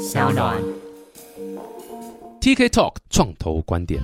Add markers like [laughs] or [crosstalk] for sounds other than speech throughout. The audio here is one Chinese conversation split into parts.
小暖。TK Talk 创投观点。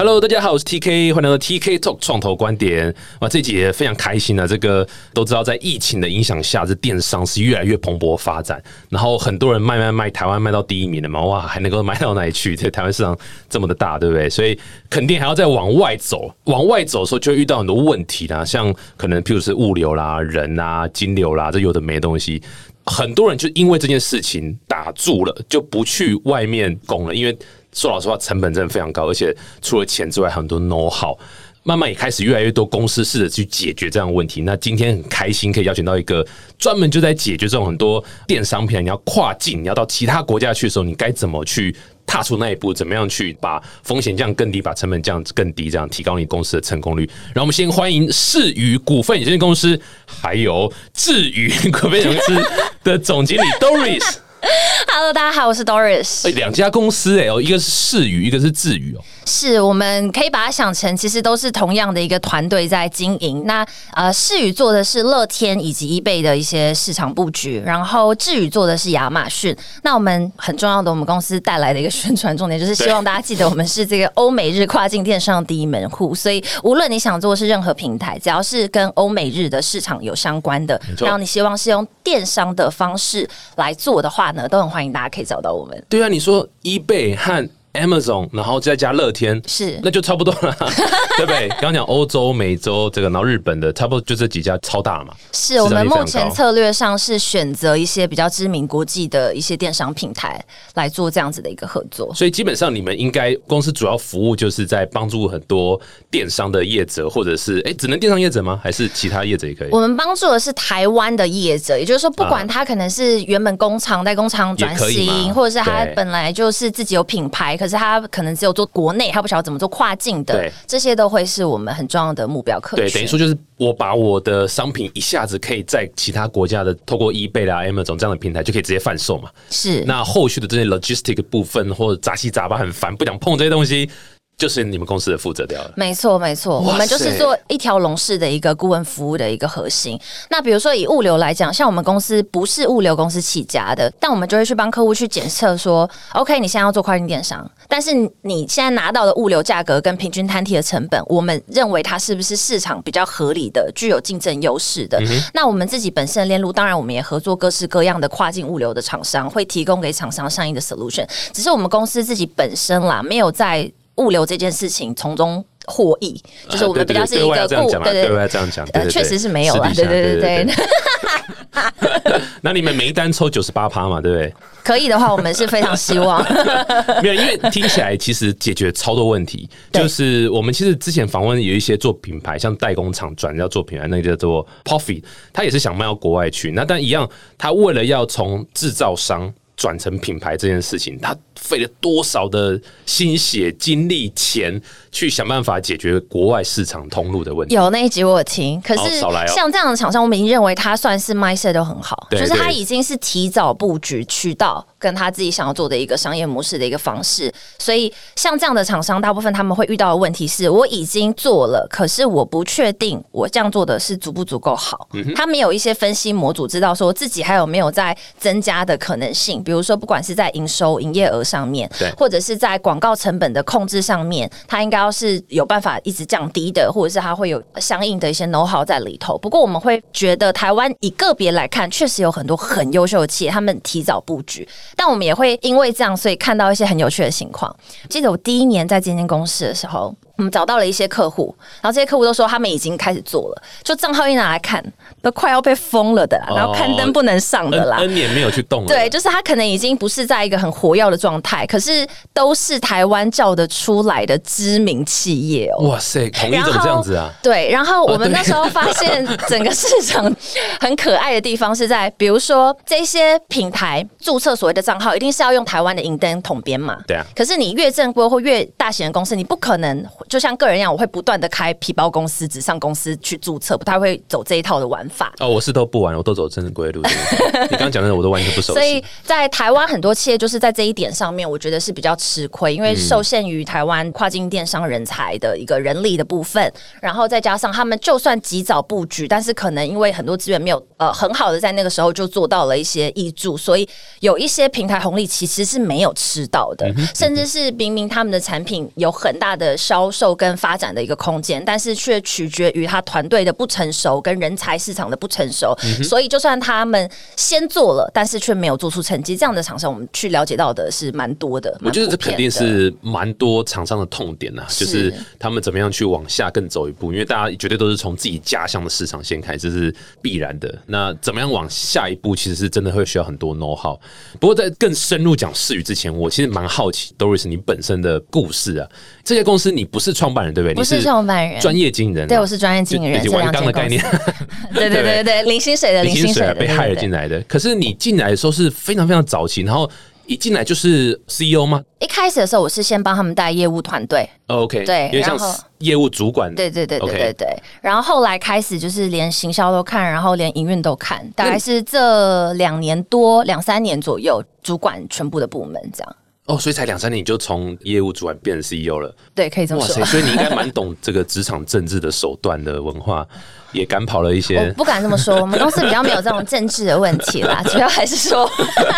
Hello，大家好，我是 TK，欢迎来到 TK Talk 创投观点。哇，这集也非常开心啊！这个都知道，在疫情的影响下，这电商是越来越蓬勃发展。然后很多人卖卖卖，台湾卖到第一名了嘛，哇，还能够卖到哪里去？这台湾市场这么的大，对不对？所以肯定还要再往外走。往外走的时候，就会遇到很多问题啦，像可能譬如是物流啦、人啊、金流啦，这有的没的东西。很多人就因为这件事情打住了，就不去外面攻了，因为说老实话，成本真的非常高，而且除了钱之外，很多 know how。慢慢也开始越来越多公司试着去解决这样的问题。那今天很开心可以邀请到一个专门就在解决这种很多电商品，你要跨境，你要到其他国家去的时候，你该怎么去踏出那一步？怎么样去把风险降更低，把成本降更低，这样提高你公司的成功率？然后我们先欢迎世宇股份有限公司，还有智宇股份有限公司的总经理 Doris。[laughs] Hello，大家好，我是 Doris。哎，两家公司哎、哦，一个是世宇，一个是智宇哦。是我们可以把它想成，其实都是同样的一个团队在经营。那呃，世宇做的是乐天以及 eBay 的一些市场布局，然后智宇做的是亚马逊。那我们很重要的，我们公司带来的一个宣传重点，就是希望大家记得我们是这个欧美日跨境电商第一门户。所以无论你想做的是任何平台，只要是跟欧美日的市场有相关的，然后你希望是用电商的方式来做的话呢，都很欢迎大家可以找到我们。对啊，你说 eBay 和 Amazon，然后再加乐天，是那就差不多了，[laughs] 对不对？刚刚讲欧洲、美洲这个，然后日本的，差不多就这几家超大了嘛。是我们目前策略上是选择一些比较知名国际的一些电商平台来做这样子的一个合作。所以基本上你们应该公司主要服务就是在帮助很多电商的业者，或者是哎，只能电商业者吗？还是其他业者也可以？我们帮助的是台湾的业者，也就是说，不管他可能是原本工厂在工厂转型，或者是他本来就是自己有品牌，可是他可能只有做国内，他不晓得怎么做跨境的，这些都会是我们很重要的目标客群。对，等于说就是我把我的商品一下子可以在其他国家的透过 eBay 啦、Amazon 这样的平台就可以直接贩售嘛。是那后续的这些 logistic 部分或者杂七杂八很烦，不想碰这些东西，就是你们公司的负责掉了。没错，没错，我们就是做一条龙式的一个顾问服务的一个核心。那比如说以物流来讲，像我们公司不是物流公司起家的，但我们就会去帮客户去检测说，OK，你现在要做跨境电商，但是你现在拿到的物流价格跟平均摊提的成本，我们认为它是不是市场比较合理的、具有竞争优势的？那我们自己本身的链路，当然我们也合作各式各样的跨境物流的厂商，会提供给厂商相应的 solution。只是我们公司自己本身啦，没有在物流这件事情从中获益，就是我们比较是一个顾这样讲嘛，对这样讲，对呃，确实是没有啦，私底下对对对对对。[laughs] 那你们每一单抽九十八趴嘛，对不对？可以的话，我们是非常希望。[laughs] 没有，因为听起来其实解决超多问题。就是我们其实之前访问有一些做品牌，像代工厂转要做品牌，那个叫做 Puffy，他也是想卖到国外去。那但一样，他为了要从制造商转成品牌这件事情，他费了多少的心血、精力、钱去想办法解决国外市场通路的问题。有那一集我有听，可是像这样的厂商，我们已经认为他算是 mindset 都很好，就是他已经是提早布局渠道跟他自己想要做的一个商业模式的一个方式。所以像这样的厂商，大部分他们会遇到的问题是：我已经做了，可是我不确定我这样做的是足不足够好。嗯他们有一些分析模组，知道说自己还有没有在增加的可能性。比如说，不管是在营收、营业额上面对，或者是在广告成本的控制上面，他应该要是有办法一直降低的，或者是它会有相应的一些 know how 在里头。不过我们会觉得台湾以个别来看，确实有很多很优秀的企业，他们提早布局，但我们也会因为这样，所以看到一些很有趣的情况。记得我第一年在这间公司的时候。我们找到了一些客户，然后这些客户都说他们已经开始做了，就账号一拿来看，都快要被封了的啦，然后刊登不能上的啦。N 年没有去动了，对，就是他可能已经不是在一个很活跃的状态，可是都是台湾叫得出来的知名企业哦。哇塞，统一怎么这样子啊？对，然后我们那时候发现 [laughs] 整个市场很可爱的地方是在，比如说这些品牌注册所谓的账号，一定是要用台湾的银灯统编嘛。对啊可是你越正规或越大型的公司，你不可能就像个人一样，我会不断的开皮包公司、纸上公司去注册，不太会走这一套的玩法。哦，我是都不玩，我都走正规路。[laughs] 你刚刚讲的我都完全不熟悉。所以在台湾很多企业就是在这一点上面，我觉得是比较吃亏，因为受限于台湾跨境电商人才的一个人力的部分，然后再加上他们就算及早布局，但是可能因为很多资源没有呃很好的在那个时候就做到了一些益助，所以有一些平台红利其实是没有吃到的，甚至是明明他们的产品有很大的销售跟发展的一个空间，但是却取决于他团队的不成熟跟人才市场的不成熟，所以就算他们先做了，但是却没有做出成绩，这样的厂商我们去了解到的是蛮多的。我觉得这肯定是蛮多厂商的痛点呐、是就是他们怎么样去往下更走一步，因为大家绝对都是从自己家乡的市场先开，这是必然的。那怎么样往下一步，其实是真的会需要很多 know how。不过在更深入讲事语之前，我其实蛮好奇 Doris 你本身的故事啊。这些公司你不是创办人对不对？不是创办人专业经理人啊、对，我是专业经理人，就刚的概念。对对对对对，零薪水的，零薪水的，被害了进来。的。可是你进来的时候是非常非常早期，然后一进来就是 CEO 吗一开始的时候，我是先帮他们带业务团队，？OK，对然后业务主管。对对对对对对。然后后来开始就是连行销都看，然后连营运都看，大概是这两年多两三年左右，主管全部的部门这样。哦，所以才两三年你就从业务主管变成 CEO 了。对，可以这么哇塞！[laughs] 所以你应该蛮懂这个职场政治的手段的文化，也赶跑了一我些。不敢这么说，[laughs] 我们公司比较没有这种政治的问题啦，[laughs] 主要还是说，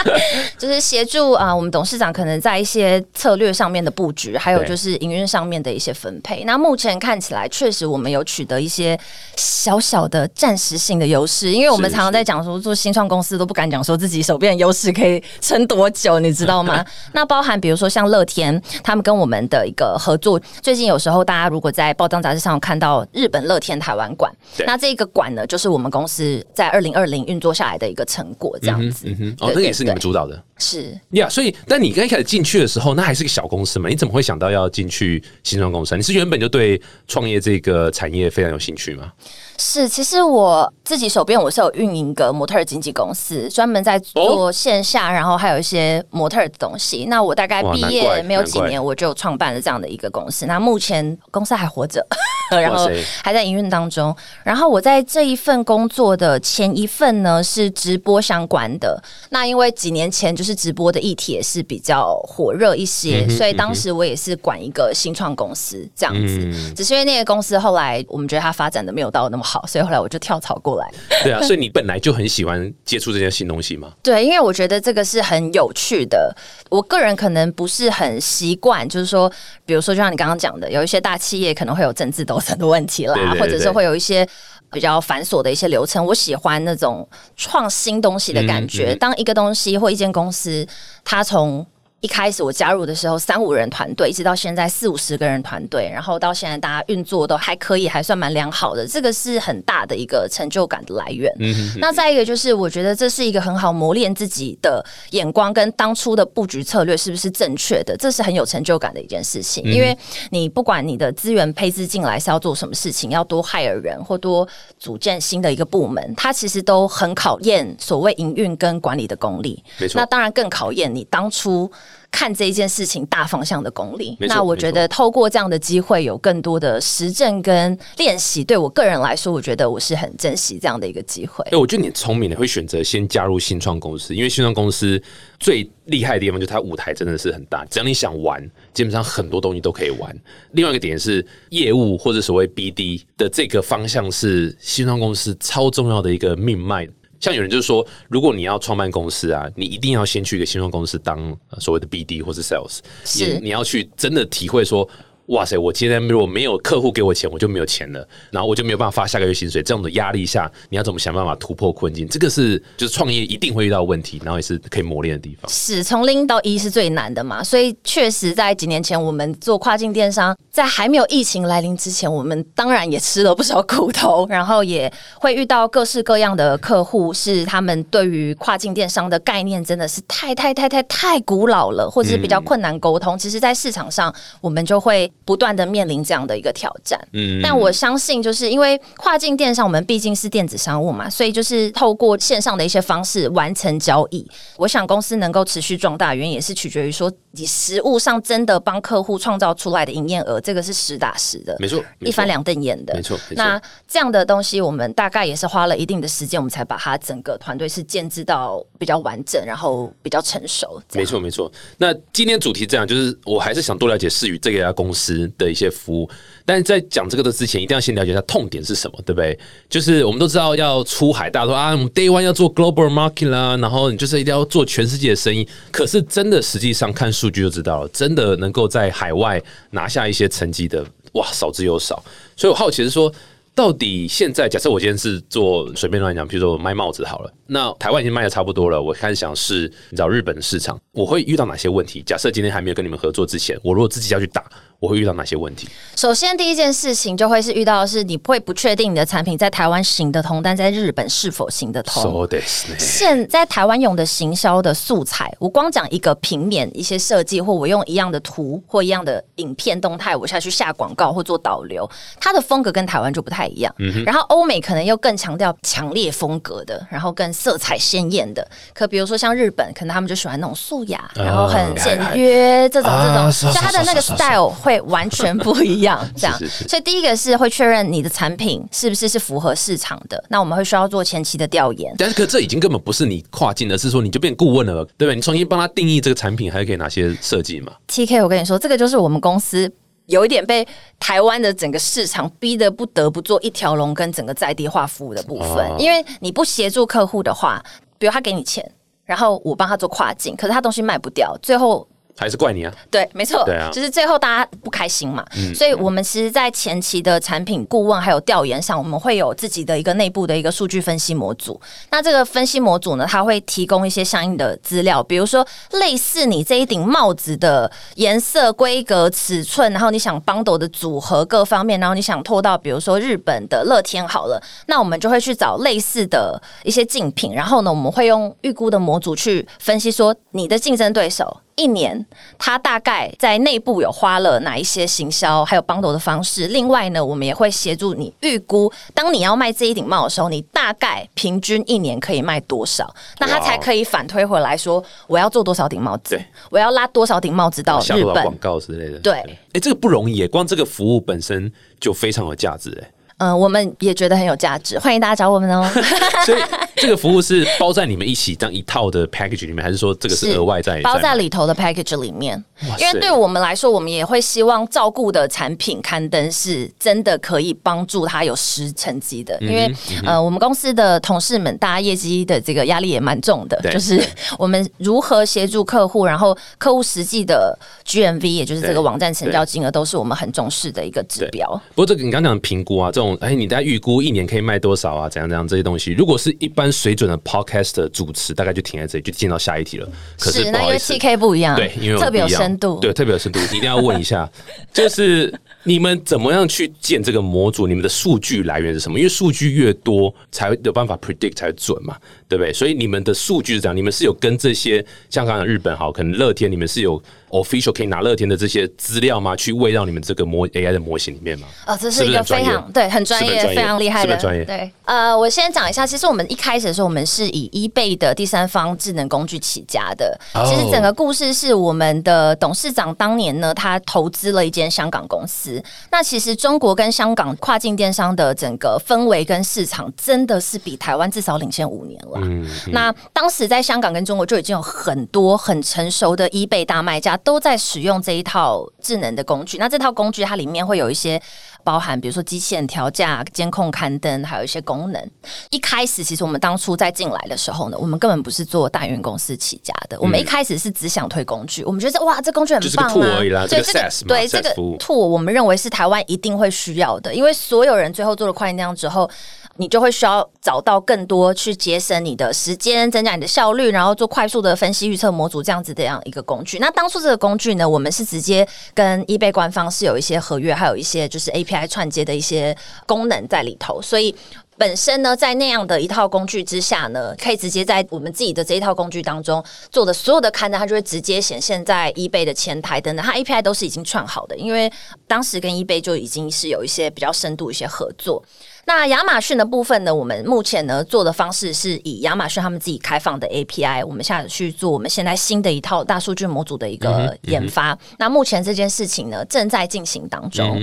[laughs] 就是协助啊、我们董事长可能在一些策略上面的布局，还有就是营运上面的一些分配。那目前看起来，确实我们有取得一些小小的暂时性的优势，因为我们常常在讲说，做新创公司都不敢讲说自己手边的优势可以撑多久，你知道吗？那包含比如说像乐天，他们跟我们的一个合作，最近有时候大家如果在报章杂志上看到日本乐天台湾馆，对那这个馆呢，就是我们公司在二零二零运作下来的一个成果，这样子。嗯哼，哦，对那个也是你们主导的是呀。所以，但你刚一开始进去的时候，那还是个小公司嘛？你怎么会想到要进去新创公司啊？你是原本就对创业这个产业非常有兴趣吗？是，其实我自己手边我是有运营一个模特儿经纪公司，专门在做线下，然后还有一些模特儿的东西。那我大概毕业没有几年，我就创办了这样的一个公司。那目前公司还活着，[laughs] 然后还在营运当中。然后我在这一份工作的前一份呢是直播相关的。那因为几年前就是直播的议题也是比较火热一些，所以当时我也是管一个新创公司这样子。嗯，只是因为那个公司后来我们觉得它发展的没有到那么好，所以后来我就跳槽过来。对啊，[laughs] 所以你本来就很喜欢接触这些新东西吗？对，因为我觉得这个是很有趣的。我个人可能不是很习惯，就是说，比如说，就像你刚刚讲的，有一些大企业可能会有政治斗争的问题啦，对对对或者是会有一些。比较繁琐的一些流程，我喜欢那种创新东西的感觉。嗯嗯当一个东西或一间公司，它从一开始我加入的时候三五人团队，一直到现在四五十个人团队，然后到现在大家运作都还可以，还算蛮良好的，这个是很大的一个成就感的来源。嗯那再一个就是，我觉得这是一个很好磨练自己的眼光跟当初的布局策略是不是正确的，这是很有成就感的一件事情。因为你不管你的资源配置进来是要做什么事情，要多害尔人或多组建新的一个部门，它其实都很考验所谓营运跟管理的功力。没错那当然更考验你当初。看这一件事情大方向的功力，那我觉得透过这样的机会，有更多的实证跟练习，对我个人来说，我觉得我是很珍惜这样的一个机会哎、。我觉得你很聪明的，会选择先加入新创公司，因为新创公司最厉害的地方就是它舞台真的是很大，只要你想玩，基本上很多东西都可以玩。另外一个点是业务或者所谓 BD 的这个方向是新创公司超重要的一个命脉。像有人就是说，如果你要创办公司啊，你一定要先去一个新创公司当呃所谓的 BD 或是 Sales，是你要去真的体会说。哇塞！我今天如果没有客户给我钱，我就没有钱了，然后我就没有办法发下个月薪水。这种的压力下，你要怎么想办法突破困境？这个是就是创业一定会遇到问题，然后也是可以磨练的地方。是从零到一是最难的嘛，所以确实在几年前我们做跨境电商，在还没有疫情来临之前，我们当然也吃了不少苦头，然后也会遇到各式各样的客户，是他们对于跨境电商的概念真的是太太太太太古老了，或者是比较困难沟通。其实，在市场上，我们就会不断的面临这样的一个挑战。嗯但我相信，就是因为跨境电商，我们毕竟是电子商务嘛，所以就是透过线上的一些方式完成交易。我想公司能够持续壮大，原因也是取决于说你实物上真的帮客户创造出来的营业额，这个是实打实的，没错，一翻两瞪眼的。没错那这样的东西，我们大概也是花了一定的时间，我们才把它整个团队是建制到比较完整，然后比较成熟。没错，没错。那今天主题这样，就是我还是想多了解世宇这家公司的一些服务。但是在讲这个的之前，一定要先了解一下痛点是什么，对不对？就是我们都知道要出海，大家说啊，我们 Day One 要做 Global Market 啦，然后你就是一定要做全世界的生意。可是真的实际上看数据就知道了，真的能够在海外拿下一些成绩的，哇，少之又少。所以我好奇是说。到底现在，假设我今天是做随便乱讲，比如说我卖帽子好了，那台湾已经卖的差不多了，我开始想是你知道日本市场，我会遇到哪些问题？假设今天还没有跟你们合作之前，我如果自己要去打，我会遇到哪些问题？首先，第一件事情就会是遇到的是你会不确定你的产品在台湾行得通，但在日本是否行得通。So 现在台湾用的行销的素材，我光讲一个平面一些设计，或我用一样的图或一样的影片动态，我下去下广告或做导流，它的风格跟台湾就不太一样。然后欧美可能又更强调强烈风格的，然后更色彩鲜艳的。可比如说像日本，可能他们就喜欢那种素雅，然后很简约这种这种，啊所以它的那个 style 会完全不一样。[laughs] 这样是是是，所以第一个是会确认你的产品是不是是符合市场的，那我们会需要做前期的调研。但是可这已经根本不是你跨境，的是说你就变顾问了，对不对？你重新帮他定义这个产品，还可以哪些设计嘛？T K，我跟你说，这个就是我们公司有一点被台湾的整个市场逼得不得不做一条龙跟整个在地化服务的部分。哦因为你不协助客户的话，比如他给你钱，然后我帮他做跨境，可是他东西卖不掉，最后还是怪你啊？对，没错，对啊嗯就是最后大家不开心嘛，所以我们其实，在前期的产品顾问还有调研上，我们会有自己的一个内部的一个数据分析模组。那这个分析模组呢，它会提供一些相应的资料，比如说类似你这一顶帽子的颜色、规格、尺寸，然后你想 bundle 的组合各方面，然后你想拖到比如说日本的乐天好了，那我们就会去找类似的一些竞品，然后呢，我们会用预估的模组去分析说你的竞争对手。一年，他大概在内部有花了哪一些行销，还有 bundle 的方式。另外呢，我们也会协助你预估，当你要卖这一顶帽的时候，你大概平均一年可以卖多少，那他才可以反推回来说，我要做多少顶帽子，我要拉多少顶帽子到日本广。告之类的？对哎、这个不容易耶，光这个服务本身就非常有价值哎。嗯、我们也觉得很有价值，欢迎大家找我们哦。[laughs] 所以这个服务是包在你们一起这样一套的 package 里面，还是说这个是额外在包在在里头的 package 里面因为对我们来说，我们也会希望照顾的产品刊登是真的可以帮助他有实成绩嗯的。因为呃，我们公司的同事们，大家业绩的这个压力也蛮重的，对就是我们如何协助客户，然后客户实际的 GMV，也就是这个网站成交金额，都是我们很重视的一个指标。不过这个你刚刚讲评估啊，这种哎，你大概预估一年可以卖多少啊？怎样怎样这些东西，如果是一般水准的 podcast 的主持，大概就停在这里，就进到下一题了。可是不那因为好意思 TK 不一样，对，因为特别有深度，对，特别有深度，一定要问一下，[laughs] 就是你们怎么样去建这个模组？你们的数据来源是什么？因为数据越多，才有办法 predict 才准嘛，对不对？所以你们的数据是这样，你们是有跟这些像刚刚日本好，可能乐天，你们是有 official 可以拿乐天的这些资料吗？去喂到你们这个模 AI 的模型里面吗？哦，这是是一个非常对很专业、非常厉害的专业对，呃，我先讲一下，其实我们一开始的时候，我们是以 eBay 的第三方智能工具起家的。哦其实整个故事是我们的董事长当年呢，他投资了一间香港公司。那其实中国跟香港跨境电商的整个氛围跟市场，真的是比台湾至少领先五年了。嗯，那当时在香港跟中国就已经有很多很成熟的 eBay 大卖家都在使用这一套智能的工具。那这套工具它里面会有一些包含，比如说机器人调价、监控刊登，还有一些功能。一开始其实我们当初在进来的时候呢，我们根本不是做大元公司起家的，我们一开始是只想推工具，我们觉得哇，这工具很棒啊，而已啦对这个对这个 tool，我们认为是台湾一定会需要的，因为所有人最后做了跨境电商之后。你就会需要找到更多去节省你的时间、增加你的效率，然后做快速的分析预测模组这样子的样一个工具。那当初这个工具呢，我们是直接跟 eBay 官方是有一些合约，还有一些就是 API API 串接的一些功能在里头，所以。本身呢，在那样的一套工具之下呢，可以直接在我们自己的这一套工具当中做的所有的刊登，它就会直接显现在 eBay 的前台等等，它 API 都是已经串好的，因为当时跟 eBay 就已经是有一些比较深度一些合作。那亚马逊的部分呢？我们目前呢做的方式是以亚马逊他们自己开放的 API，我们现在去做我们现在新的一套大数据模组的一个研发。那目前这件事情呢正在进行当中。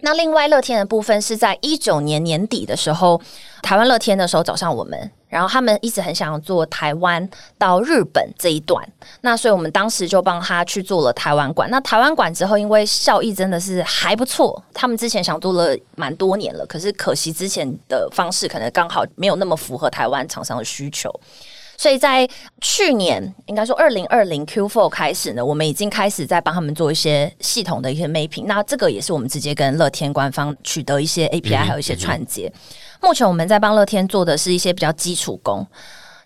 那另外乐天的部分是在一九年年底的时候，台湾乐天的时候找上我们。然后他们一直很想要做台湾到日本这一段，那所以我们当时就帮他去做了台湾馆。那台湾馆之后，因为效益真的是还不错，他们之前想做了蛮多年了，可是可惜之前的方式可能刚好没有那么符合台湾厂商的需求，所以在去年应该说二零二零 Q Four 开始呢，我们已经开始在帮他们做一些系统的一些 mapping。那这个也是我们直接跟乐天官方取得一些 API，还有一些串接。目前我们在帮乐天做的是一些比较基础工，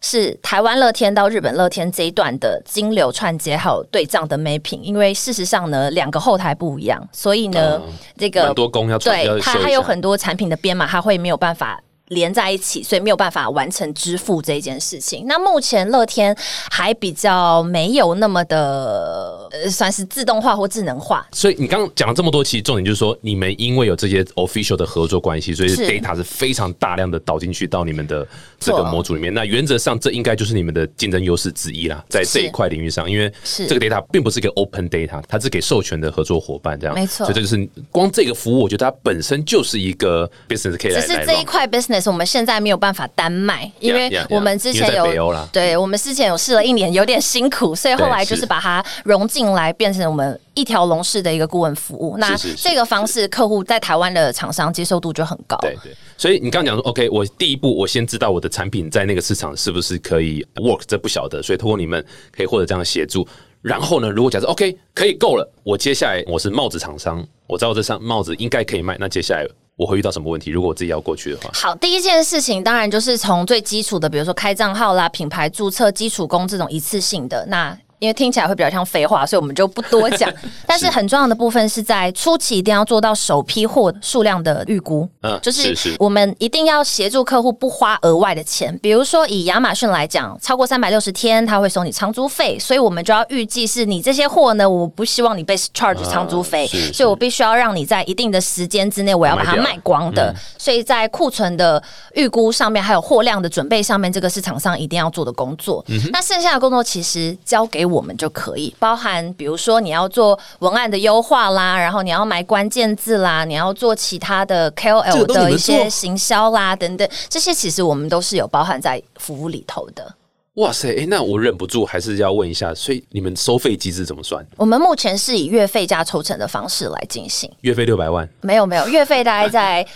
是台湾乐天到日本乐天这一段的金流串接还有对账的 mapping。因为事实上呢，两个后台不一样，所以呢，这个多工要对它还有很多产品的编码，它会没有办法。连在一起，所以没有办法完成支付这件事情。那目前乐天还比较没有那么的，呃，算是自动化或智能化。所以你刚刚讲了这么多，其实重点就是说，你们因为有这些 official 的合作关系，所以 data 是非常大量的导进去到你们的这个模组里面。那原则上，这应该就是你们的竞争优势之一啦，在这一块领域上，因为这个 data 并不是一个 open data，它是给授权的合作伙伴这样。没错，所以这就是光这个服务，我觉得它本身就是一个 business 可以来。只是这一块 business。我们现在没有办法单卖，因为我们之前有对我们之前有试了一年，有点辛苦，所以后来就是把它融进来，变成我们一条龙式的一个顾问服务。那这个方式，客户在台湾的厂商接受度就很高。对对，所以你刚刚讲说，OK，我第一步我先知道我的产品在那个市场是不是可以 work，这不晓得，所以通过你们可以获得这样的协助。然后呢，如果假设 OK 可以够了，我接下来我是帽子厂商，我知道这上帽子应该可以卖，那接下来。我会遇到什么问题？如果我自己要过去的话，好，第一件事情当然就是从最基础的，比如说开账号啦、品牌注册、基础工这种一次性的那。因为听起来会比较像废话，所以我们就不多讲。[laughs] 但是很重要的部分是在初期一定要做到首批货数量的预估，嗯，就是我们一定要协助客户不花额外的钱。比如说以亚马逊来讲，超过三百六十天他会收你仓租费，所以我们就要预计是你这些货呢，我不希望你被 charge 仓租费，所以我必须要让你在一定的时间之内我要把它卖光的。所以在库存的预估上面，还有货量的准备上面，这个是厂商一定要做的工作。嗯那剩下的工作其实交给我们就可以，包含比如说你要做文案的优化啦，然后你要买关键字啦，你要做其他的 KOL 的一些行销啦等等，这些其实我们都是有包含在服务里头的。哇塞，哎，那我忍不住还是要问一下，所以你们收费机制怎么算？我们目前是以月费加抽成的方式来进行，月费六百万？没有没有，月费大概在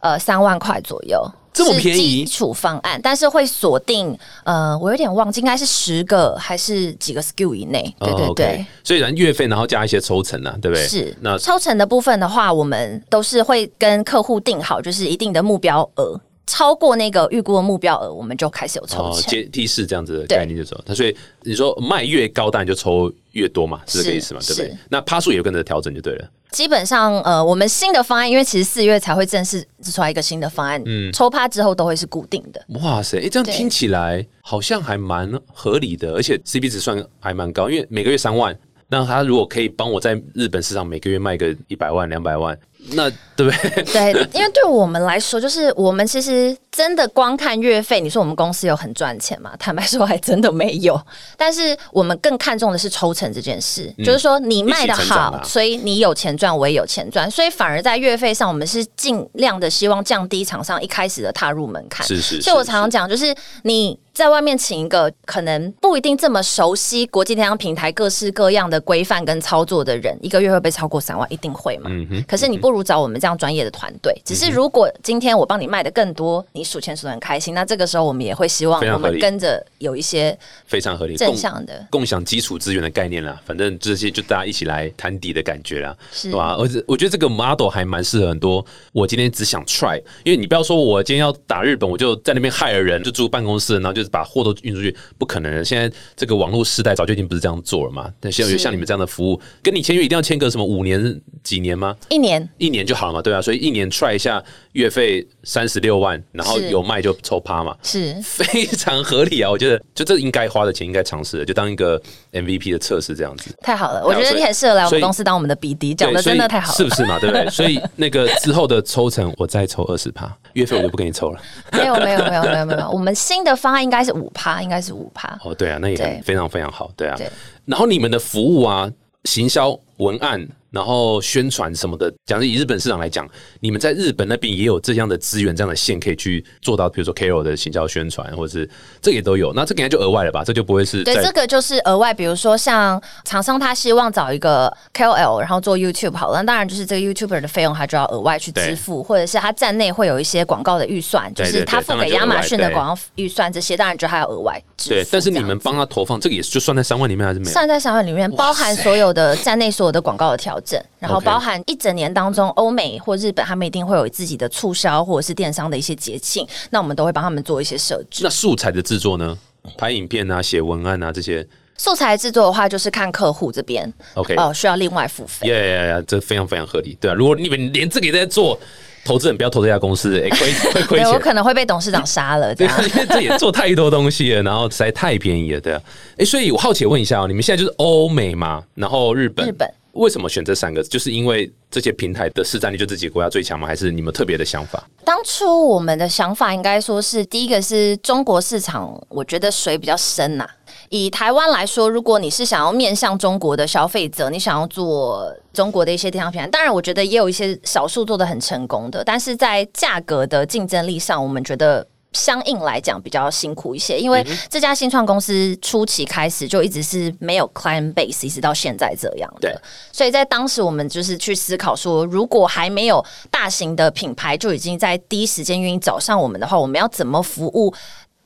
呃三万块左右。这么便宜？基础方案，但是会锁定，呃，我有点忘记，应该是十个还是几个 skill 以内？对对对。所以，咱月费，然后加一些抽成啊，对不对？是。那抽成的部分的话，我们都是会跟客户定好，就是一定的目标额，超过那个预估的目标额，我们就开始有抽成。阶梯式这样子的概念就走。他所以你说卖越高，当然就抽越多嘛，是这个意思嘛？对不对？那趴数也跟着调整就对了。基本上，呃，我们新的方案，因为其实四月才会正式制出来一个新的方案，嗯，抽趴之后都会是固定的。哇塞，哎，这样听起来好像还蛮合理的，而且 CP 值算还蛮高，因为每个月三万，那他如果可以帮我在日本市场每个月卖个一百万、两百万。那对不对？[laughs] 对，因为对我们来说，就是我们其实真的光看月费，你说我们公司有很赚钱吗？坦白说，还真的没有。但是我们更看重的是抽成这件事，就是说你卖的好，所以你有钱赚，我也有钱赚，所以反而在月费上，我们是尽量的希望降低厂商一开始的踏入门槛。是是。所以我常常讲，就是你在外面请一个可能不一定这么熟悉国际电商平台各式各样的规范跟操作的人，一个月会被超过三万？一定会嘛。嗯哼。可是你不。不如找我们这样专业的团队。只是如果今天我帮你卖的更多，你数钱数的很开心，那这个时候我们也会希望我们跟着有一些非常合理正向的共享基础资源的概念啦。反正这些就大家一起来谈底的感觉啦，是吧？而且我觉得这个 model 还蛮适合很多。我今天只想 try，因为你不要说我今天要打日本，我就在那边害了人，就住办公室，然后就是把货都运出去，不可能。现在这个网络时代早就已经不是这样做了嘛。但现在有像你们这样的服务，跟你签约一定要签个什么五年几年吗？一年。一年就好了嘛，对啊，所以一年 try 一下，月费三十六万，然后有卖就抽趴嘛，是非常合理啊！我觉得就这应该花的钱应该尝试的，就当一个 MVP 的测试这样子。太好了，我觉得你很适合来我们公司当我们的 BD，讲的真的太好了。是不是嘛？对不对？[laughs] 所以那个之后的抽成，我再抽二十趴，月费我就不给你抽了。没有没有没有没有没有，我们新的方案应该是五趴，应该是五趴。哦，对啊，那也很非常非常好，对啊对。然后你们的服务啊，行销文案，然后宣传什么的，假设以日本市场来讲，你们在日本那边也有这样的资源、这样的线可以去做到，比如说 KOL 的行销宣传，或者是这个也都有。那这个应该就额外了吧？这就不会是对，这个就是额外，比如说像厂商他希望找一个 KOL，然后做 YouTube 好了，那当然就是这个 YouTuber 的费用他就要额外去支付，或者是他站内会有一些广告的预算，就是他付给亚马逊的广告预算这些，当然就还要额外支付。对，但是你们帮他投放，这个也是就算在三万里面还是没有？算在三万里面，包含所有的站内所有的广告的调整，然后包含一整年当中，欧美或日本他们一定会有自己的促销或者是电商的一些节庆，那我们都会帮他们做一些设置那。素材的制作呢？拍影片啊、写文案啊这些素材制作的话，就是看客户这边，OK，哦、需要另外付费。耶耶耶，这非常非常合理，对啊。如果你们连这个也在做，投资人不要投这家公司，哎、亏 [laughs] 会亏钱。对我可能会被董事长杀了，这对啊，因 [laughs] 为这也做太多东西了，然后实在太便宜了，对啊。哎、所以我好奇地问一下哦，你们现在就是欧美嘛，然后日本，日本为什么选这三个？就是因为这些平台的市占率就这几个国家最强吗？还是你们特别的想法？当初我们的想法应该说是，第一个是中国市场，我觉得水比较深呐、以台湾来说，如果你是想要面向中国的消费者，你想要做中国的一些电商平台，当然我觉得也有一些少数做的很成功的，但是在价格的竞争力上，我们觉得。相应来讲比较辛苦一些，因为这家新创公司初期开始就一直是没有 client base，一直到现在这样对的。所以在当时我们就是去思考说，如果还没有大型的品牌就已经在第一时间愿意找上我们的话，我们要怎么服务？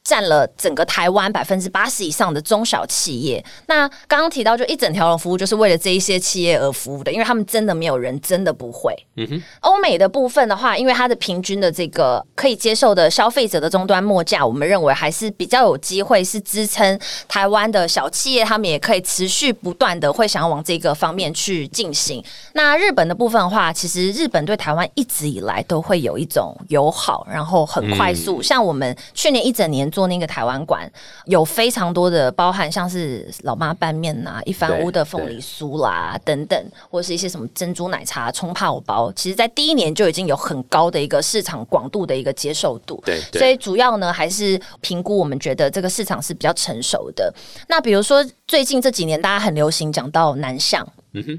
占了整个台湾百分之八十以上的中小企业。那刚刚提到，就一整条龙服务，就是为了这一些企业而服务的，因为他们真的没有人真的不会。嗯哼欧美的部分的话，因为它的平均的这个可以接受的消费者的终端末价，我们认为还是比较有机会是支撑台湾的小企业，他们也可以持续不断的会想要往这个方面去进行。那日本的部分的话，其实日本对台湾一直以来都会有一种友好，然后很快速。像我们去年一整年做那个台湾馆，有非常多的包含像是老妈拌面呐、一番屋的凤梨酥啦等等，或是一些什么珍珠奶茶、冲泡包，其实在第一年就已经有很高的一个市场广度的一个接受度。对对所以主要呢还是评估我们觉得这个市场是比较成熟的。那比如说最近这几年大家很流行讲到南向。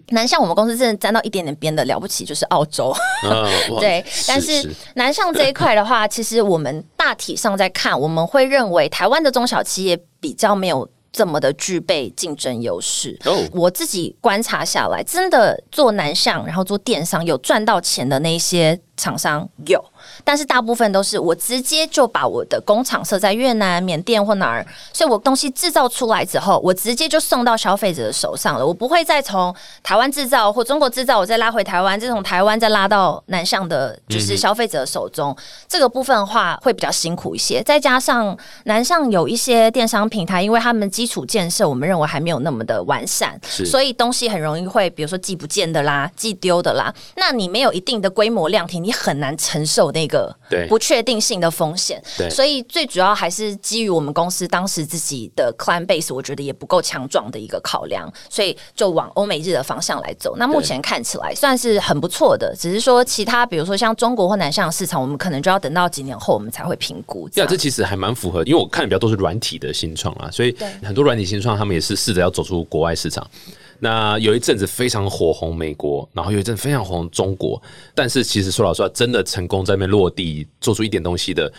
南向我们公司真的沾到一点点边的了不起，就是澳洲。啊，[laughs] 对，但是南向这一块的话，其实我们大体上在看，我们会认为台湾的中小企业比较没有。这么的具备竞争优势哦我自己观察下来，真的做南向，然后做电商有赚到钱的那一些厂商有，但是大部分都是我直接就把我的工厂设在越南、缅甸或哪儿，所以我东西制造出来之后，我直接就送到消费者的手上了，我不会再从台湾制造或中国制造，我再拉回台湾，再从台湾再拉到南向的，就是消费者手中。这个部分的话会比较辛苦一些，再加上南向有一些电商平台，因为他们基础建设我们认为还没有那么的完善，是所以东西很容易会，比如说寄不见的啦，寄丢的啦。那你没有一定的规模量体，你很难承受那个对不确定性的风险。对所以最主要还是基于我们公司当时自己的 client base，我觉得也不够强壮的一个考量，所以就往欧美日的方向来走。那目前看起来算是很不错的，只是说其他比如说像中国或南向市场，我们可能就要等到几年后我们才会评估。对啊，这其实还蛮符合，因为我看的比较多是软体的新创啊，所以很多软体新创他们也是试着要走出国外市场。那有一阵子非常火红美国，然后有一阵非常红中国，但是其实说老实话，真的成功在那边落地做出一点东西的，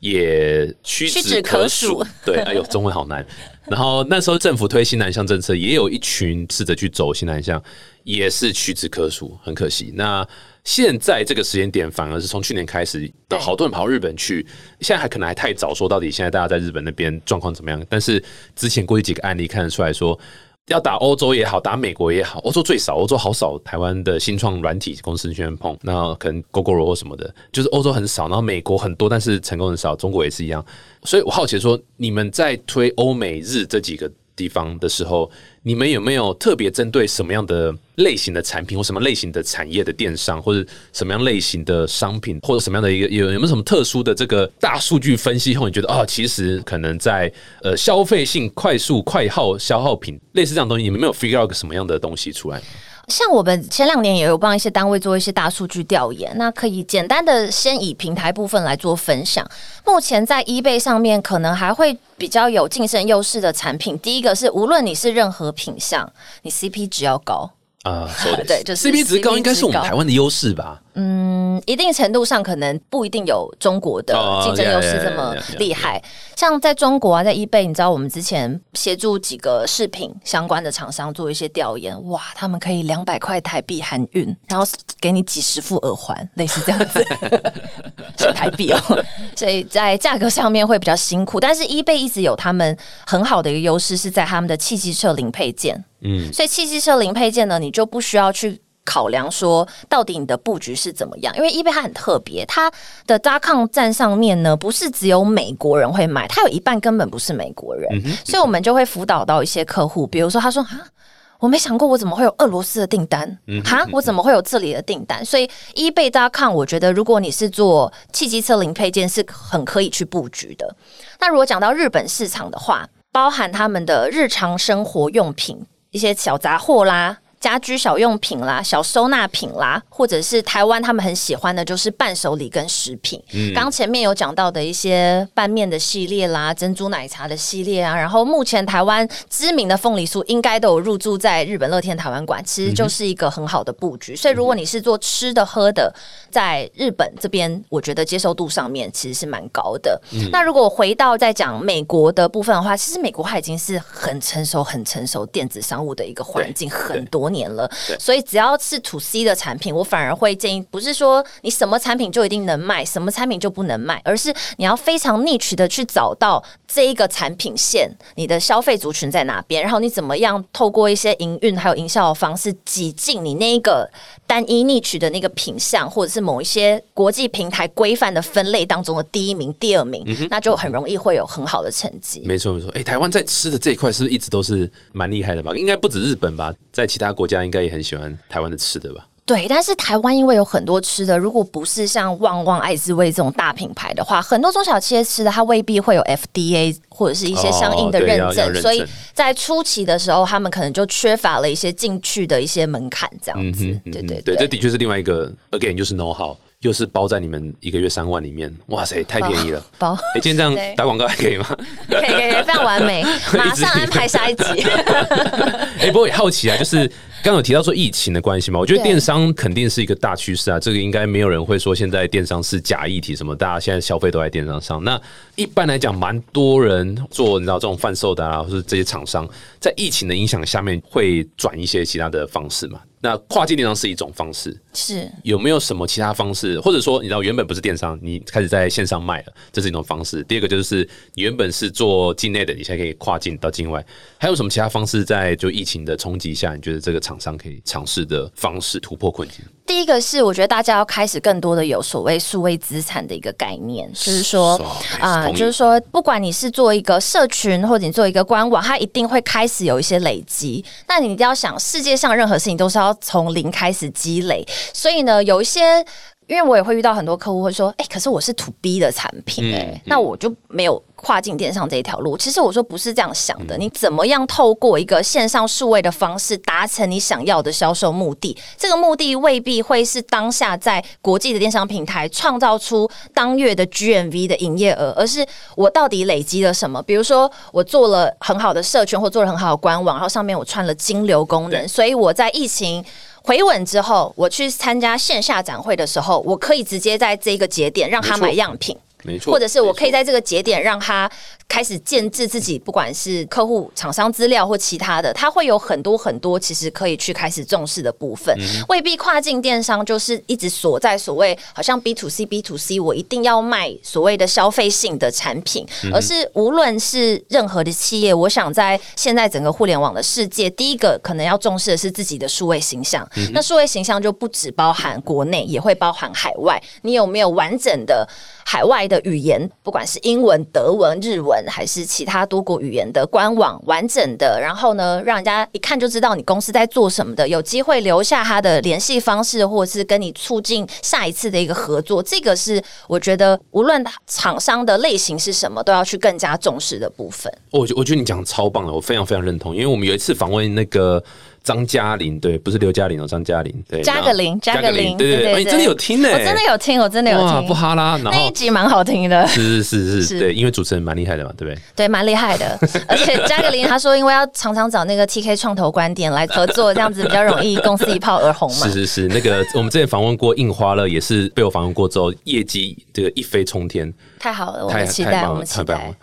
也屈屈指指可可数数。对，[laughs] 哎呦，中文好难。然后那时候政府推新南向政策，也有一群试着去走新南向，也是屈指可数，很可惜。那现在这个时间点，反而是从去年开始，对好多人跑到日本去，现在还可能还太早说到底现在大家在日本那边状况怎么样。但是之前过去几个案例看得出来说。要打欧洲也好，打美国也好，欧洲最少，欧洲好少台湾的新创软体公司去碰，那可能 GoGo 或什么的，就是欧洲很少，然后美国很多，但是成功很少，中国也是一样。所以我好奇说，你们在推欧美日这几个地方的时候，你们有没有特别针对什么样的类型的产品或什么类型的产业的电商，或者什么样类型的商品，或者什么样的一个有有没有什么特殊的这个大数据分析后，你觉得啊、其实可能在呃消费性快速快耗消耗品类似这样东西，你们没有 figure out 个什么样的东西出来？像我们前两年也有帮一些单位做一些大数据调研，那可以简单的先以平台部分来做分享。目前在 eBay 上面可能还会比较有竞争优势的产品，第一个是无论你是任何品相，你 CP 值要高，啊，[laughs] 对就是 CP 值高应该是我们台湾的优势吧？嗯，一定程度上可能不一定有中国的哦竞争优势这么.厉害。像在中国啊，在 eBay，你知道我们之前协助几个饰品相关的厂商做一些调研，哇，他们可以两百块台币含运，然后给你几十副耳环，类似这样子，[laughs] 是台币哦。所以在价格上面会比较辛苦，但是 eBay 一直有他们很好的一个优势，是在他们的汽机车零配件。嗯，所以汽机车零配件呢，你就不需要去考量说到底你的布局是怎么样，因为 eBay 它很特别，它的 .com 站上面呢，不是只有美国人会买，它有一半根本不是美国人，所以我们就会辅导到一些客户，比如说他说啊。我没想过我怎么会有俄罗斯的订单，哈，我怎么会有这里的订单？所以 eBay.com，我觉得如果你是做汽机车零配件，是很可以去布局的。那如果讲到日本市场的话，包含他们的日常生活用品、一些小杂货啦。家居小用品啦、小收纳品啦，或者是台湾他们很喜欢的，就是伴手礼跟食品。刚刚前面有讲到的一些拌面的系列啦、珍珠奶茶的系列啊，然后目前台湾知名的凤梨酥应该都有入驻在日本乐天台湾馆，其实就是一个很好的布局。所以如果你是做吃的喝的，在日本这边，我觉得接受度上面其实是蛮高的。嗯那如果回到再讲美国的部分的话，其实美国它已经是很成熟、很成熟电子商务的一个环境很多年了，所以只要是 to C 的产品，我反而会建议，不是说你什么产品就一定能卖，什么产品就不能卖，而是你要非常 niche 的去找到这一个产品线，你的消费族群在哪边，然后你怎么样透过一些营运还有营销的方式挤进你那一个单一 niche 的那个品相，或者是某一些国际平台规范的分类当中的第一名、第二名，那就很容易会有很好的成绩。没错没错。哎、台湾在吃的这一块是不是一直都是蛮厉害的吧？应该不止日本吧，在其他国家应该也很喜欢台湾的吃的吧？对，但是台湾因为有很多吃的，如果不是像旺旺、爱滋味这种大品牌的话，很多中小企业吃的它未必会有 FDA 或者是一些相应的认证，所以在初期的时候，他们可能就缺乏了一些进去的一些门槛，这样子。嗯对对对，这的确是另外一个 again 就是 know how，又是包在你们一个月三万里面，哇塞，太便宜了。包哎、今天这样打广告还可以吗？[laughs] 可以可以，非常完美，[laughs] 马上安排下一集。[laughs] 哎、不过也好奇啊，就是刚刚有提到说疫情的关系嘛，我觉得电商肯定是一个大趋势啊，这个应该没有人会说现在电商是假议题什么，大家现在消费都在电商上。那一般来讲，蛮多人做你知道这种贩售的啊，或是这些厂商，在疫情的影响下面会转一些其他的方式嘛。那跨境电商是一种方式，是有没有什么其他方式，或者说你知道原本不是电商，你开始在线上卖了，这是一种方式。第二个就是你原本是做境内的，你现在可以跨境到境外，还有什么其他方式在就疫情的冲击下，你觉得这个厂商可以尝试的方式突破困境？第一个是，我觉得大家要开始更多的有所谓数位资产的一个概念，就是说啊、就是说，不管你是做一个社群或者你做一个官网，它一定会开始有一些累积。那你一定要想，世界上任何事情都是要从零开始积累，所以呢，有一些。因为我也会遇到很多客户会说，哎、可是我是 to B 的产品、哎、嗯那我就没有跨境电商这一条路。其实我说不是这样想的，你怎么样透过一个线上数位的方式达成你想要的销售目的？这个目的未必会是当下在国际的电商平台创造出当月的 GMV 的营业额，而是我到底累积了什么？比如说，我做了很好的社群，或做了很好的官网，然后上面我串了金流功能，所以我在疫情。回稳之后，我去参加线下展会的时候，我可以直接在这个节点让他买样品，没错，或者是我可以在这个节点让他开始建制自己，不管是客户、厂商资料或其他的，他会有很多很多其实可以去开始重视的部分。嗯未必跨境电商就是一直锁在所谓好像 B to C、B to C，我一定要卖所谓的消费性的产品，嗯而是无论是任何的企业，我想在现在整个互联网的世界，第一个可能要重视的是自己的数位形象。嗯那数位形象就不只包含国内，也会包含海外。你有没有完整的海外的语言，不管是英文、德文、日文，还是其他多国语言的官网，完整的，然后呢，让人家一看就知道你公司在做什么的，有机会留下他的联系方式，或者是跟你促进下一次的一个合作，这个是我觉得无论厂商的类型是什么，都要去更加重视的部分。我觉我觉得你讲的超棒的，我非常非常认同，因为我们有一次访问那个。张嘉玲，对，不是刘嘉玲哦，张嘉玲，对，加个零，加个零，对对对，你真的有听呢？我真的有听，我真的有听，不哈啦，那一集蛮好听的，是是是是，对，因为主持人蛮厉害的嘛，对不对？对，蛮厉害的，[laughs] 而且加个零，他说因为要常常找那个 TK 创投观点来合作，这样子比较容易公司一炮而红嘛。是是是，那个我们之前访问过印花乐，也是被我访问过之后，业绩这个一飞冲天。太好了，我们期待，我们期待。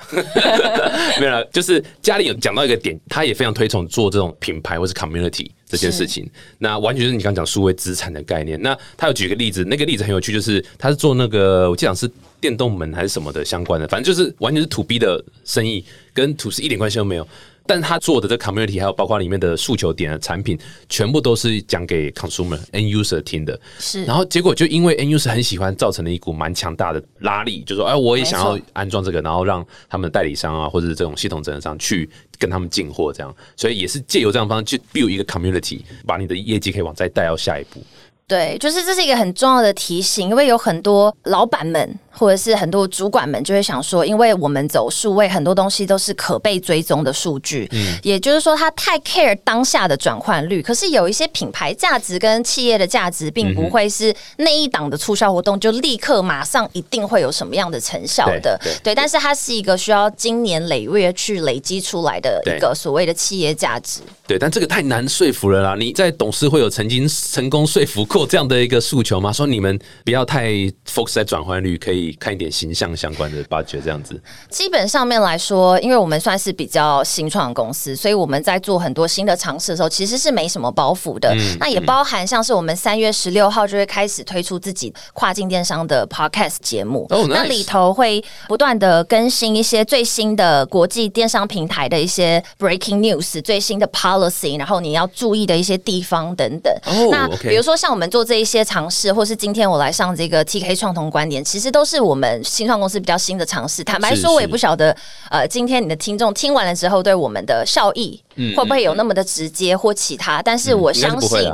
[laughs] 没有了，就是家里有讲到一个点，他也非常推崇做这种品牌或是 community 这件事情。那完全是你刚讲数位资产的概念。那他有举个例子，那个例子很有趣，就是他是做那个我记得是电动门还是什么的相关的，反正就是完全是 to B 的生意，跟 to C 一点关系都没有。但他做的这 community 还有包括里面的诉求点的产品，全部都是讲给 consumer end user 听的。是，然后结果就因为 end user 很喜欢，造成了一股蛮强大的拉力，就说哎，我也想要安装这个，然后让他们的代理商啊，或者是这种系统整合商去跟他们进货，这样，所以也是借由这样方式去 build 一个 community，把你的业绩可以往再带到下一步。对，就是这是一个很重要的提醒，因为有很多老板们。或者是很多主管们就会想说，因为我们走数位，很多东西都是可被追踪的数据，嗯，也就是说，他太 care 当下的转换率。可是有一些品牌价值跟企业的价值，并不会是那一档的促销活动就立刻马上一定会有什么样的成效的，对。但是它是一个需要经年累月去累积出来的一个所谓的企业价值。对，但这个太难说服了啦！你在董事会有曾经成功说服过这样的一个诉求吗？说你们不要太 focus 在转换率，可以。看一点形象相关的八掘这样子，基本上面来说，因为我们算是比较新创公司，所以我们在做很多新的尝试的时候，其实是没什么包袱的。那也包含像是我们三月十六号就会开始推出自己跨境电商的 podcast 节目，那里头会不断的更新一些最新的国际电商平台的一些 breaking news、最新的 policy，然后你要注意的一些地方等等。那比如说像我们做这一些尝试，或是今天我来上这个 TK 创投观点，其实都是。我们新创公司比较新的尝试，坦白说，我也不晓得，呃，今天你的听众听完了之后，对我们的效益会不会有那么的直接或其他？但是我相信，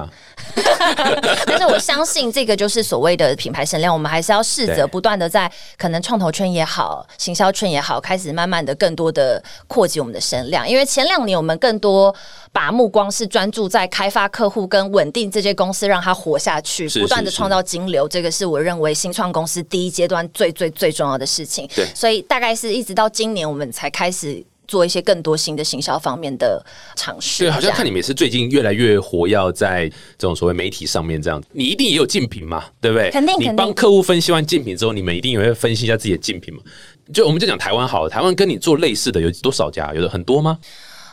[laughs] 但是我相信这个就是所谓的品牌声量，我们还是要试着不断的在可能创投圈也好，行销圈也好，开始慢慢的更多的扩及我们的声量，因为前两年我们更多。把目光是专注在开发客户跟稳定这些公司，让它活下去，不断的创造金流，这个是我认为新创公司第一阶段最最最重要的事情。对，所以大概是一直到今年，我们才开始做一些更多新的行销方面的尝试。对，好像看你们是最近越来越活跃在这种所谓媒体上面，这样你一定也有竞品嘛，对不对？肯定，你帮客户分析完竞品之后，你们一定也会分析一下自己的竞品嘛？就我们就讲台湾好了，台湾跟你做类似的有多少家？有的很多吗？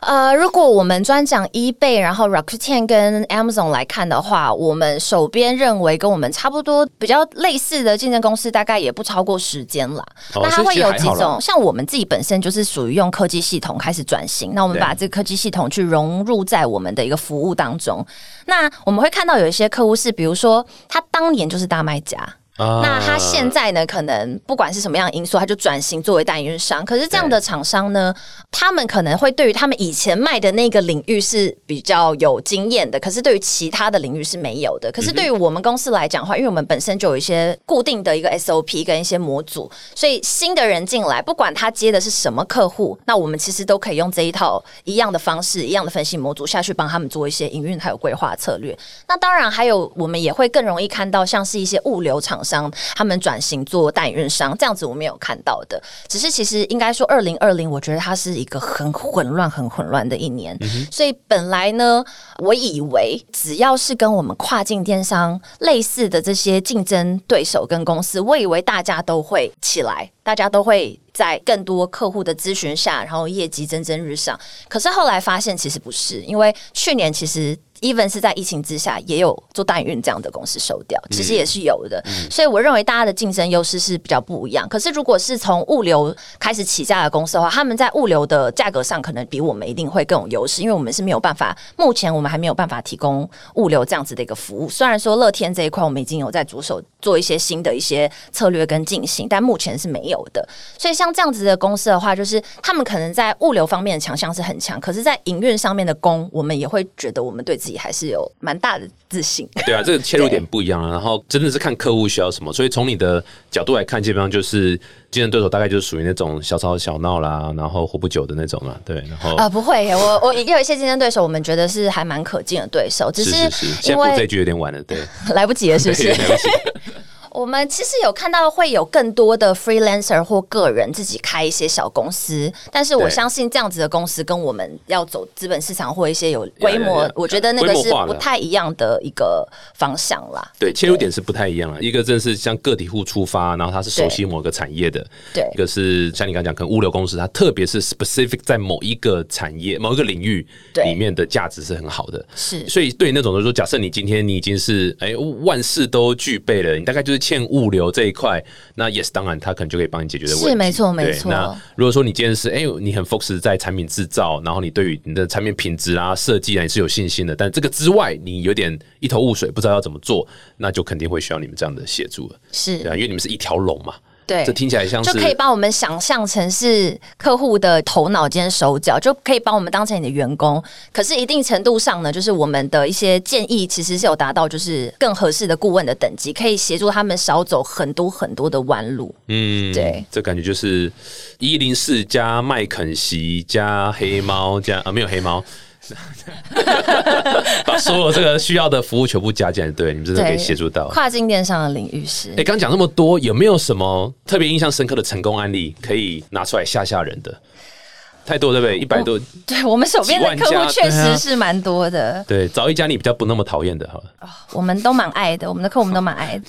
呃，如果我们专讲 eBay，然后 Rakuten 跟 Amazon 来看的话，我们手边认为跟我们差不多、比较类似的竞争公司，大概也不超过时间了。那它会有几种，像我们自己本身就是属于用科技系统开始转型，那我们把这个科技系统去融入在我们的一个服务当中。那我们会看到有一些客户是，比如说他当年就是大卖家。那他现在呢？可能不管是什么样的因素，他就转型作为代运商。可是这样的厂商呢，他们可能会对于他们以前卖的那个领域是比较有经验的，可是对于其他的领域是没有的。可是对于我们公司来讲的话，因为我们本身就有一些固定的一个 SOP 跟一些模组，所以新的人进来，不管他接的是什么客户，那我们其实都可以用这一套一样的方式、一样的分析模组下去帮他们做一些营运还有规划策略。那当然还有，我们也会更容易看到像是一些物流厂。商他们转型做代运商，这样子我没有看到的。只是其实应该说，二零二零，我觉得它是一个很混乱、很混乱的一年。所以本来呢，我以为只要是跟我们跨境电商类似的这些竞争对手跟公司，我以为大家都会起来，大家都会。在更多客户的咨询下，然后业绩蒸蒸日上。可是后来发现其实不是，因为去年其实 even 是在疫情之下，也有做代运这样的公司收掉，其实也是有的。所以我认为大家的竞争优势是比较不一样。可是如果是从物流开始起家的公司的话，他们在物流的价格上可能比我们一定会更有优势，因为我们是没有办法，目前我们还没有办法提供物流这样子的一个服务。虽然说乐天这一块我们已经有在着手做一些新的一些策略跟进行，但目前是没有的。所以像这样子的公司的话，就是他们可能在物流方面的强项是很强，可是，在营运上面的功，我们也会觉得我们对自己还是有蛮大的自信。对啊，这个切入点不一样啊。然后真的是看客户需要什么，所以从你的角度来看，基本上就是竞争对手大概就是属于那种小吵小闹啦，然后活不久的那种了。对，然后啊、不会 [laughs] 耶，我我也有一些竞争对手，我们觉得是还蛮可敬的对手，只是是是，现在因为补这一句有点晚了，对，[laughs] 来不及了，是不是 [laughs] 我们其实有看到会有更多的 freelancer 或个人自己开一些小公司，但是我相信这样子的公司跟我们要走资本市场或一些有规呀模呀，我觉得那个是不太一样的一个方向啦。对，切入点是不太一样了。一个正是像个体户出发，然后他是熟悉某个产业的；对一个是像你刚刚讲，可能物流公司，它特别是 specific 在某一个产业、某一个领域对里面的价值是很好的。是所以对那种就是说，假设你今天你已经是哎万事都具备了，你大概就是欠物流这一块，那 yes 当然他可能就可以帮你解决的问题。是没错没对错那如果说你今天是哎你很 focus 在产品制造，然后你对于你的产品品质啊设计啊你是有信心的，但这个之外你有点一头雾水，不知道要怎么做，那就肯定会需要你们这样的协助了。是对啊，因为你们是一条龙嘛，对这听起来像就可以把我们想象成是客户的头脑兼手脚，就可以把我们当成你的员工。可是一定程度上呢，就是我们的一些建议其实是有达到就是更合适的顾问的等级，可以协助他们少走很多很多的弯路。嗯，对，这感觉就是一零四加麦肯锡加黑猫加啊没有黑猫。[laughs] 把所有这个需要的服务全部加进来，对你们真的可以协助到。跨境电商的领域是哎，刚讲那么多，有没有什么特别印象深刻的成功案例可以拿出来吓吓人的？太多对不对？一百多，对我们手边的客户确实是蛮多的。对，找一家你比较不那么讨厌的，好了。我们都蛮爱的，我们的客户我们都蛮爱的。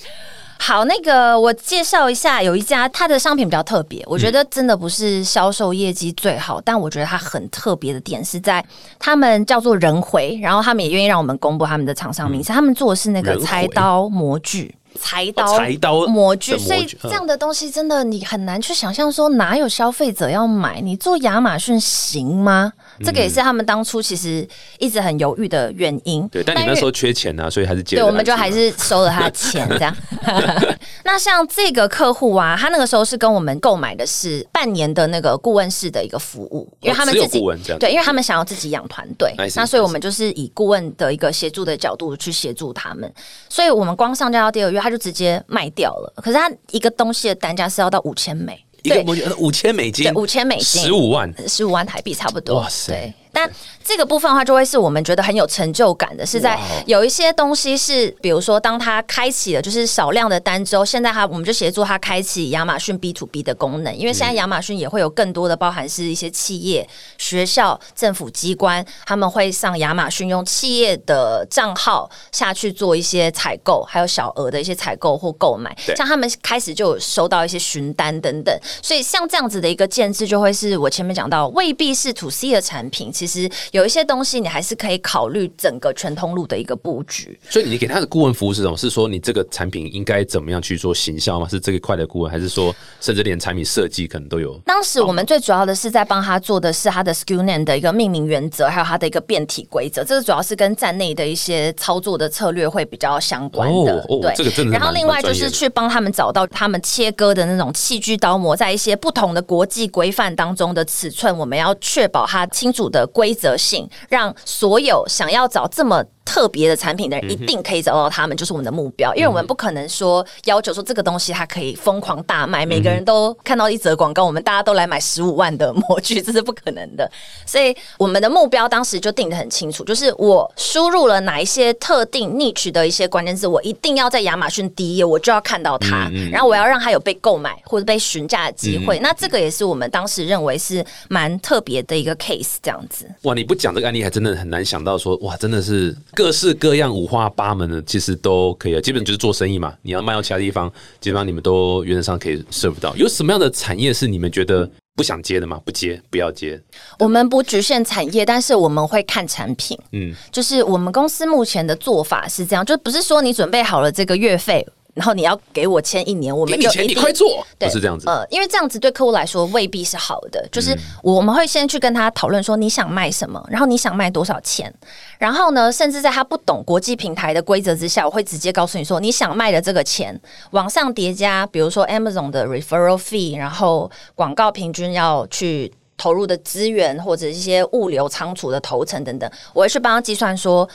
好，那个我介绍一下，有一家它的商品比较特别，我觉得真的不是销售业绩最好，但我觉得它很特别的点是在他们叫做人回，然后他们也愿意让我们公布他们的厂商名称，他们做的是那个人回裁刀模具。裁刀、哦裁刀模具，所以这样的东西真的你很难去想象，说哪有消费者要买？你做亚马逊行吗？这个也是他们当初其实一直很犹豫的原因。对，但你那时候缺钱啊，所以还是接了对，我们就还是收了他的钱这样。[laughs] [laughs] 那像这个客户啊，他那个时候是跟我们购买的是半年的那个顾问式的一个服务，因为他们自己、顾问这样对，因为他们想要自己养团队那所以我们就是以顾问的一个协助的角度去协助他们，所以我们光上架到第二月，他就直接卖掉了。可是他一个东西的单价是要到五千美，对一个模具五千美金，对，五千美金，十五万，十五万台币差不多。哇塞对，但这个部分的话，就会是我们觉得很有成就感的，是在有一些东西是，比如说当他开启了就是少量的单之后，现在他我们就协助他开启亚马逊 B to B 的功能，因为现在亚马逊也会有更多的包含是一些企业、学校、政府机关，他们会上亚马逊用企业的账号下去做一些采购，还有小额的一些采购或购买，像他们开始就有收到一些询单等等，所以像这样子的一个建制，就会是我前面讲到，未必是 to C 的产品，其实有一些东西你还是可以考虑整个全通路的一个布局。所以你给他的顾问服务是什么？是说你这个产品应该怎么样去做行销吗？是这一块的顾问，还是说甚至连产品设计可能都有？当时我们最主要的是在帮他做的是他的 SKU name 的一个命名原则，还有他的一个变体规则。这个主要是跟站内的一些操作的策略会比较相关的。哦哦对，这个真的是然后另外就是去帮他们找到他们切割的那种器具刀模，在一些不同的国际规范当中的尺寸，我们要确保它清楚的规则性，让所有想要找这么。特别的产品的人一定可以找到他们，就是我们的目标。因为我们不可能说要求说这个东西它可以疯狂大卖，每个人都看到一则广告，我们大家都来买十五万的模具，这是不可能的。[laughs] 所以我们的目标当时就定得很清楚，就是我输入了哪一些特定 niche 的一些关键字，我一定要在亚马逊第一页，我就要看到它，然后我要让它有被购买或者被询价的机会。那这个也是我们当时认为是蛮特别的一个 case，这样子。哇，你不讲这个案例，还真的很难想到说，哇，真的是各式各样、五花八门的，其实都可以啊。基本就是做生意嘛，你要卖到其他地方，基本上你们都原则上可以 serve 到。有什么样的产业是你们觉得不想接的吗？不接，不要接。我们不局限产业，但是我们会看产品。嗯，就是我们公司目前的做法是这样，就不是说你准备好了这个月费，然后你要给我签一年，我们就给你快做，对是这样子。呃，因为这样子对客户来说未必是好的，就是我们会先去跟他讨论说你想卖什么，然后你想卖多少钱，然后呢，甚至在他不懂国际平台的规则之下，我会直接告诉你说你想卖的这个钱往上叠加，比如说 Amazon 的 referral fee，然后广告平均要去。投入的资源或者一些物流仓储的投成等等，我会去帮他计算说，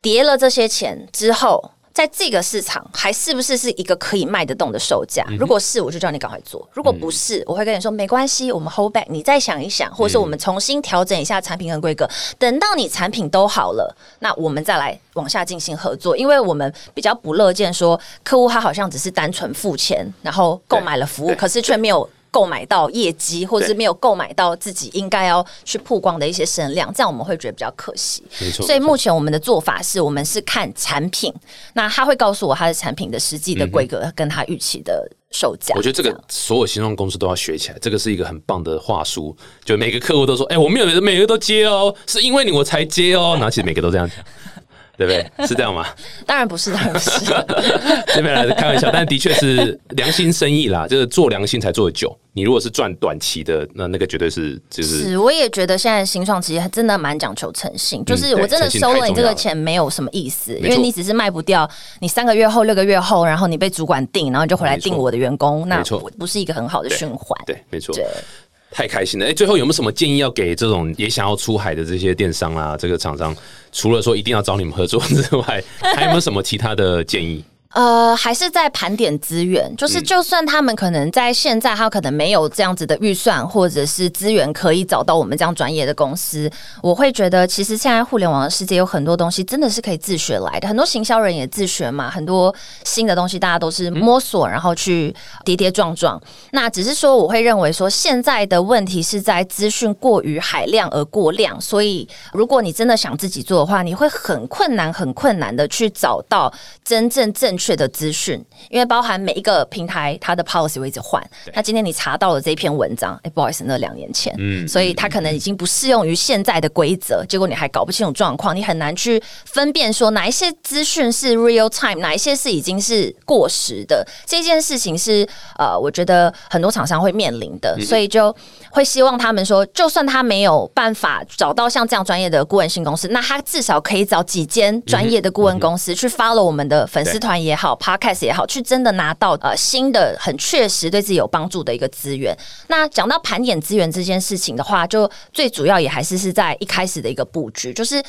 叠了这些钱之后，在这个市场还是不是是一个可以卖得动的售价？如果是，我就叫你赶快做；如果不是，我会跟你说没关系，我们 hold back，你再想一想，或者是我们重新调整一下产品跟规格。等到你产品都好了，那我们再来往下进行合作。因为我们比较不乐见说客户他好像只是单纯付钱，然后购买了服务，可是却没有。购买到业绩，或者是没有购买到自己应该要去曝光的一些声量，这样我们会觉得比较可惜。没错。所以目前我们的做法是我们是看产品，那他会告诉我他的产品的实际的规格跟他预期的售价。我觉得这个所有新创公司都要学起来，这个是一个很棒的话术。就每个客户都说：“哎、我没有每个都接哦，是因为你我才接哦。”然后其实每个都这样讲，对不对？[laughs] 是这样吗？当然不是，当然不是。[laughs] 这边来开玩笑，但的确是良心生意啦，就是做良心才做得久。你如果是赚短期的，那那个绝对是就是是，我也觉得现在新创其实真的蛮讲求诚信，就是我真的收了你这个钱没有什么意思，因为你只是卖不掉，你三个月后、六个月后，然后你被主管定，然后你就回来定我的员工，那不是一个很好的循环。对，没错。太开心了！哎、最后有没有什么建议要给这种也想要出海的这些电商啊，这个厂商？除了说一定要找你们合作之外，还有没有什么其他的建议？呃，还是在盘点资源，就是嗯。就算他们可能在现在，他可能没有这样子的预算或者是资源可以找到我们这样专业的公司，我会觉得其实现在互联网的世界有很多东西真的是可以自学来的，很多行销人也自学嘛，很多新的东西大家都是摸索，然后去跌跌撞撞。那只是说，我会认为说现在的问题是在资讯过于海量而过量，所以如果你真的想自己做的话，你会很困难、很困难的去找到真正正确的资讯，因为包含每一个平台它的 policy 会一直换。那今天你查到了这篇文章，哎、不好意思，那两年前，嗯所以它可能已经不适用于现在的规则，结果你还搞不清楚状况，你很难去分辨说哪一些资讯是 real time，哪一些是已经是过时的。这件事情是呃，我觉得很多厂商会面临的，所以就会希望他们说，就算他没有办法找到像这样专业的顾问性公司，那他至少可以找几间专业的顾问公司去 follow 我们的粉丝团也好，podcast 也好，去真的拿到呃新的很确实对自己有帮助的一个资源。那讲到盘点资源这件事情的话，就最主要也还是是在一开始的一个布局，就是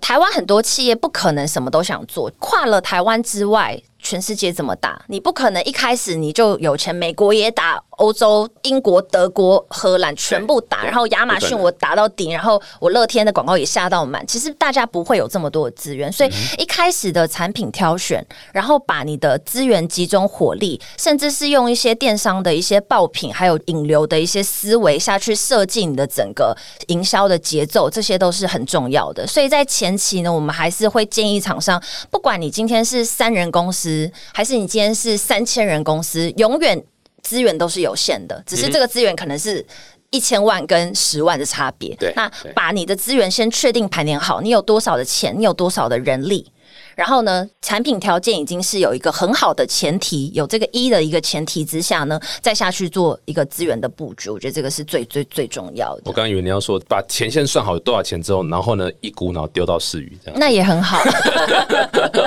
台湾很多企业不可能什么都想做，跨了台湾之外。全世界怎么打，你不可能一开始你就有钱，美国也打，欧洲、英国、德国、荷兰全部打，然后亚马逊我打到顶，然后我乐天的广告也下到满。其实大家不会有这么多的资源，所以一开始的产品挑选，然后把你的资源集中火力，甚至是用一些电商的一些爆品，还有引流的一些思维下去设计你的整个营销的节奏，这些都是很重要的。所以在前期呢，我们还是会建议厂商，不管你今天是三人公司，还是你今天是三千人公司，永远资源都是有限的，只是这个资源可能是。一千万跟十万的差别对，那把你的资源先确定盘点好，你有多少的钱，你有多少的人力，然后呢，产品条件已经是有一个很好的前提，有这个一的一个前提之下呢，再下去做一个资源的布局，我觉得这个是最最最重要的。我刚刚以为你要说把钱先算好有多少钱之后，然后呢一股脑丢到市鱼这样。那也很好，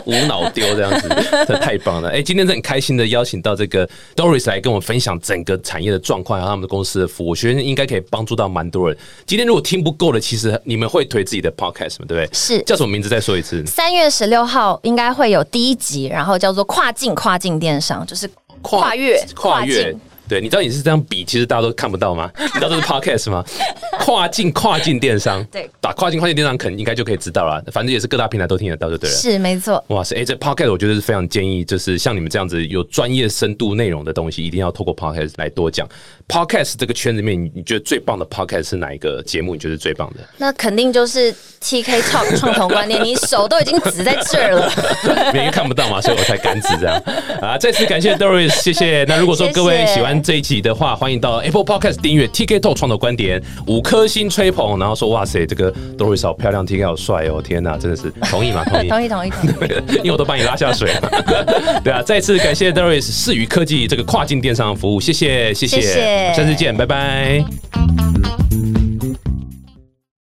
无脑丢这样子，这太棒了！[laughs] 哎、今天真的很开心的邀请到这个 Doris 来跟我们分享整个产业的状况，还有他们的公司的服务，我觉得应该可以帮助到蛮多人。今天如果听不够的，其实你们会推自己的 podcast 吗，对不对？是叫什么名字？再说一次。三月十六号应该会有第一集，然后叫做跨境跨境电商，就是跨越跨越境。对，你知道你是这样比，其实大家都看不到吗？你知道这是 podcast 吗？[laughs] 跨境跨境电商，对打跨境跨境电商，肯应该就可以知道了。反正也是各大平台都听得到，就对了。是没错。哇塞！哎、这 podcast 我觉得是非常建议，就是像你们这样子有专业深度内容的东西，一定要透过 podcast 来多讲。podcast 这个圈子里面，你你觉得最棒的 podcast 是哪一个节目？你觉得是最棒的？那肯定就是 TK Talk 创投观念，你手都已经指在这儿了。[laughs] 因为看不到嘛，所以我才敢指这样啊！再次感谢 Doris，谢谢。那如果说各位喜欢欢这一集的话，欢迎到 Apple Podcast 订阅 TK Talk 创作观点，五颗星吹捧，然后说哇塞，这个 Doris 好漂亮，TK 好帅哦，天哪，真的是同意吗？[laughs] 同意，同意，同意，同意。[laughs] 因为我都把你拉下水了。[laughs] 对啊，再次感谢 Doris 视宇科技这个跨境电商服务，谢谢，谢谢，谢谢下次见，拜拜。